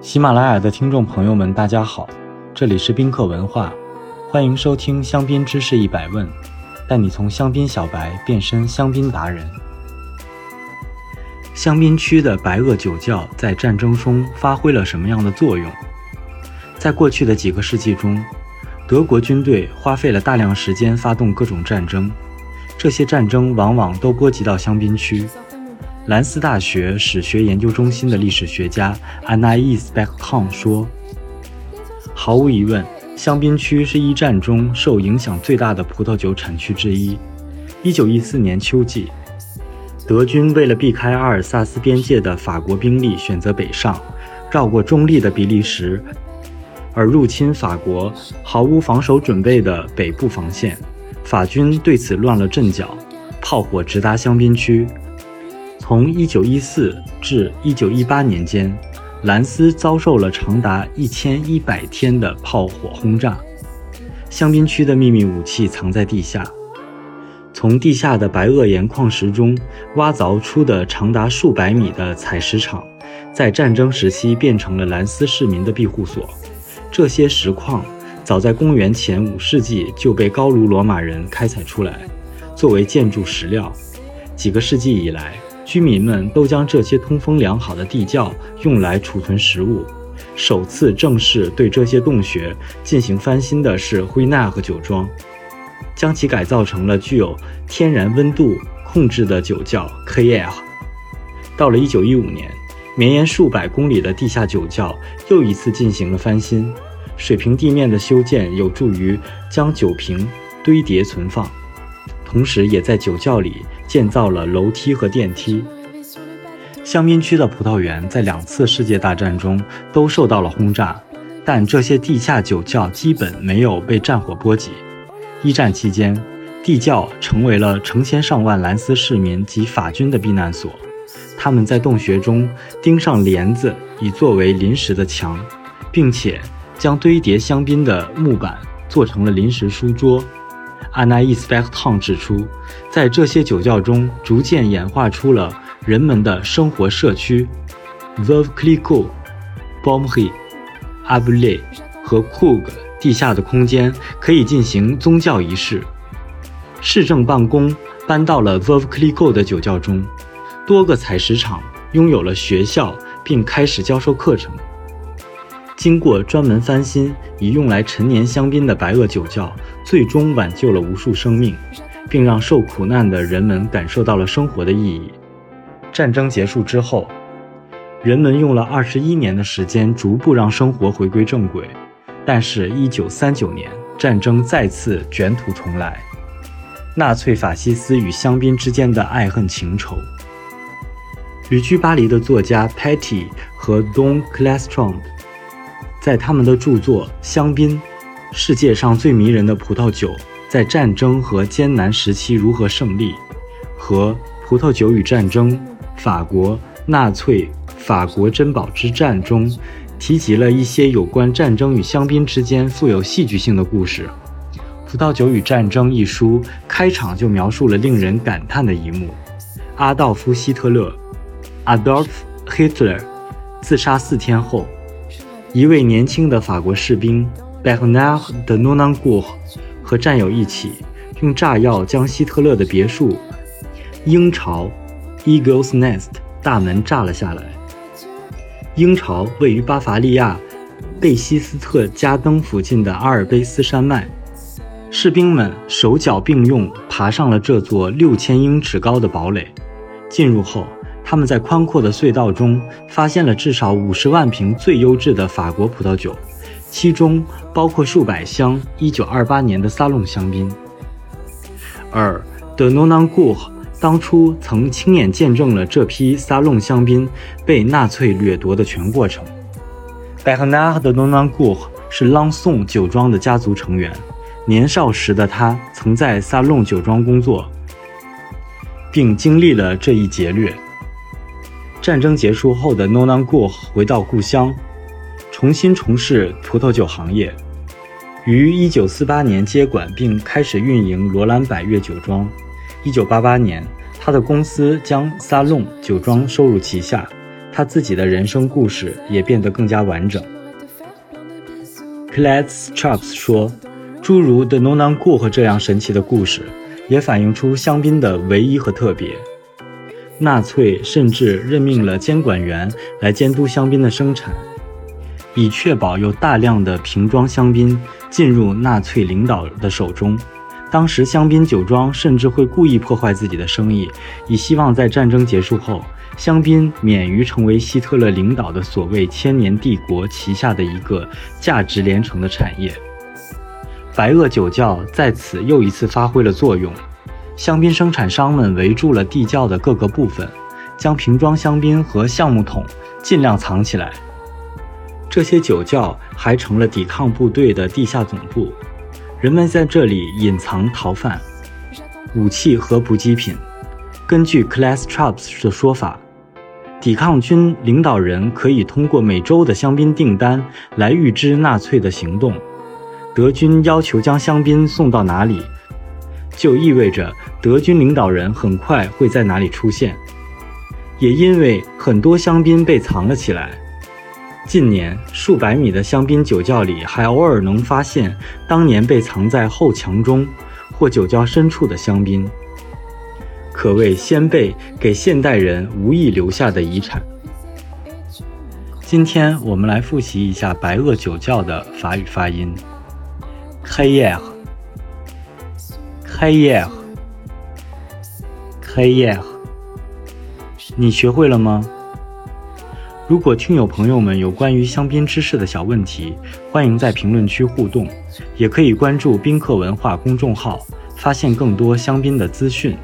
喜马拉雅的听众朋友们，大家好，这里是宾客文化，欢迎收听香槟知识一百问，带你从香槟小白变身香槟达人。香槟区的白垩酒窖在战争中发挥了什么样的作用？在过去的几个世纪中，德国军队花费了大量时间发动各种战争，这些战争往往都波及到香槟区。兰斯大学史学研究中心的历史学家 Anais b e c k t o n 说：“毫无疑问，香槟区是一战中受影响最大的葡萄酒产区之一。1914年秋季，德军为了避开阿尔萨斯边界的法国兵力，选择北上，绕过中立的比利时，而入侵法国毫无防守准备的北部防线。法军对此乱了阵脚，炮火直达香槟区。”从1914至1918年间，兰斯遭受了长达1100天的炮火轰炸。香槟区的秘密武器藏在地下，从地下的白垩岩矿石中挖凿出的长达数百米的采石场，在战争时期变成了兰斯市民的庇护所。这些石矿早在公元前五世纪就被高卢罗马人开采出来，作为建筑石料。几个世纪以来，居民们都将这些通风良好的地窖用来储存食物。首次正式对这些洞穴进行翻新的是灰纳和酒庄，将其改造成了具有天然温度控制的酒窖 K.L。到了1915年，绵延数百公里的地下酒窖又一次进行了翻新。水平地面的修建有助于将酒瓶堆叠存放，同时也在酒窖里。建造了楼梯和电梯。香槟区的葡萄园在两次世界大战中都受到了轰炸，但这些地下酒窖基本没有被战火波及。一战期间，地窖成为了成千上万兰斯市民及法军的避难所。他们在洞穴中钉上帘子，以作为临时的墙，并且将堆叠香槟的木板做成了临时书桌。Anais b e c k t o n 指出，在这些酒窖中，逐渐演化出了人们的生活社区。Veuve Clicquot、b o m h y a b l e 和 Coug 地下的空间可以进行宗教仪式。市政办公搬到了 Veuve Clicquot 的酒窖中。多个采石场拥有了学校，并开始教授课程。经过专门翻新，以用来陈年香槟的白垩酒窖，最终挽救了无数生命，并让受苦难的人们感受到了生活的意义。战争结束之后，人们用了二十一年的时间逐步让生活回归正轨。但是，一九三九年，战争再次卷土重来，纳粹法西斯与香槟之间的爱恨情仇。旅居巴黎的作家 Patty 和 Don Clestrom。在他们的著作《香槟：世界上最迷人的葡萄酒在战争和艰难时期如何胜利》和《葡萄酒与战争：法国纳粹法国珍宝之战》中，提及了一些有关战争与香槟之间富有戏剧性的故事。《葡萄酒与战争》一书开场就描述了令人感叹的一幕：阿道夫·希特勒 （Adolf Hitler） 自杀四天后。一位年轻的法国士兵 Bernard de Nonancourt 和战友一起用炸药将希特勒的别墅鹰巢 Eagle's Nest 大门炸了下来。鹰巢位于巴伐利亚贝希斯特加登附近的阿尔卑斯山脉。士兵们手脚并用爬上了这座六千英尺高的堡垒。进入后。他们在宽阔的隧道中发现了至少五十万瓶最优质的法国葡萄酒，其中包括数百箱1928年的萨隆香槟。而德诺南古当初曾亲眼见证了这批萨隆香槟被纳粹掠夺的全过程。贝赫纳·德诺南古是朗颂酒庄的家族成员，年少时的他曾在萨隆酒庄工作，并经历了这一劫掠。战争结束后的诺南古回到故乡，重新从事葡萄酒行业。于1948年接管并开始运营罗兰百悦酒庄。1988年，他的公司将萨隆酒庄收入旗下。他自己的人生故事也变得更加完整。c l a d s Chops 说，诸如 The Nonancourt 这样神奇的故事，也反映出香槟的唯一和特别。纳粹甚至任命了监管员来监督香槟的生产，以确保有大量的瓶装香槟进入纳粹领导的手中。当时，香槟酒庄甚至会故意破坏自己的生意，以希望在战争结束后，香槟免于成为希特勒领导的所谓“千年帝国”旗下的一个价值连城的产业。白垩酒窖在此又一次发挥了作用。香槟生产商们围住了地窖的各个部分，将瓶装香槟和橡木桶尽量藏起来。这些酒窖还成了抵抗部队的地下总部，人们在这里隐藏逃犯、武器和补给品。根据 Class Traps 的说法，抵抗军领导人可以通过每周的香槟订单来预知纳粹的行动。德军要求将香槟送到哪里？就意味着德军领导人很快会在哪里出现，也因为很多香槟被藏了起来。近年，数百米的香槟酒窖里还偶尔能发现当年被藏在后墙中或酒窖深处的香槟，可谓先辈给现代人无意留下的遗产。今天我们来复习一下白垩酒窖的法语发音。H e y e r 开业，开业，你学会了吗？如果听友朋友们有关于香槟知识的小问题，欢迎在评论区互动，也可以关注宾客文化公众号，发现更多香槟的资讯。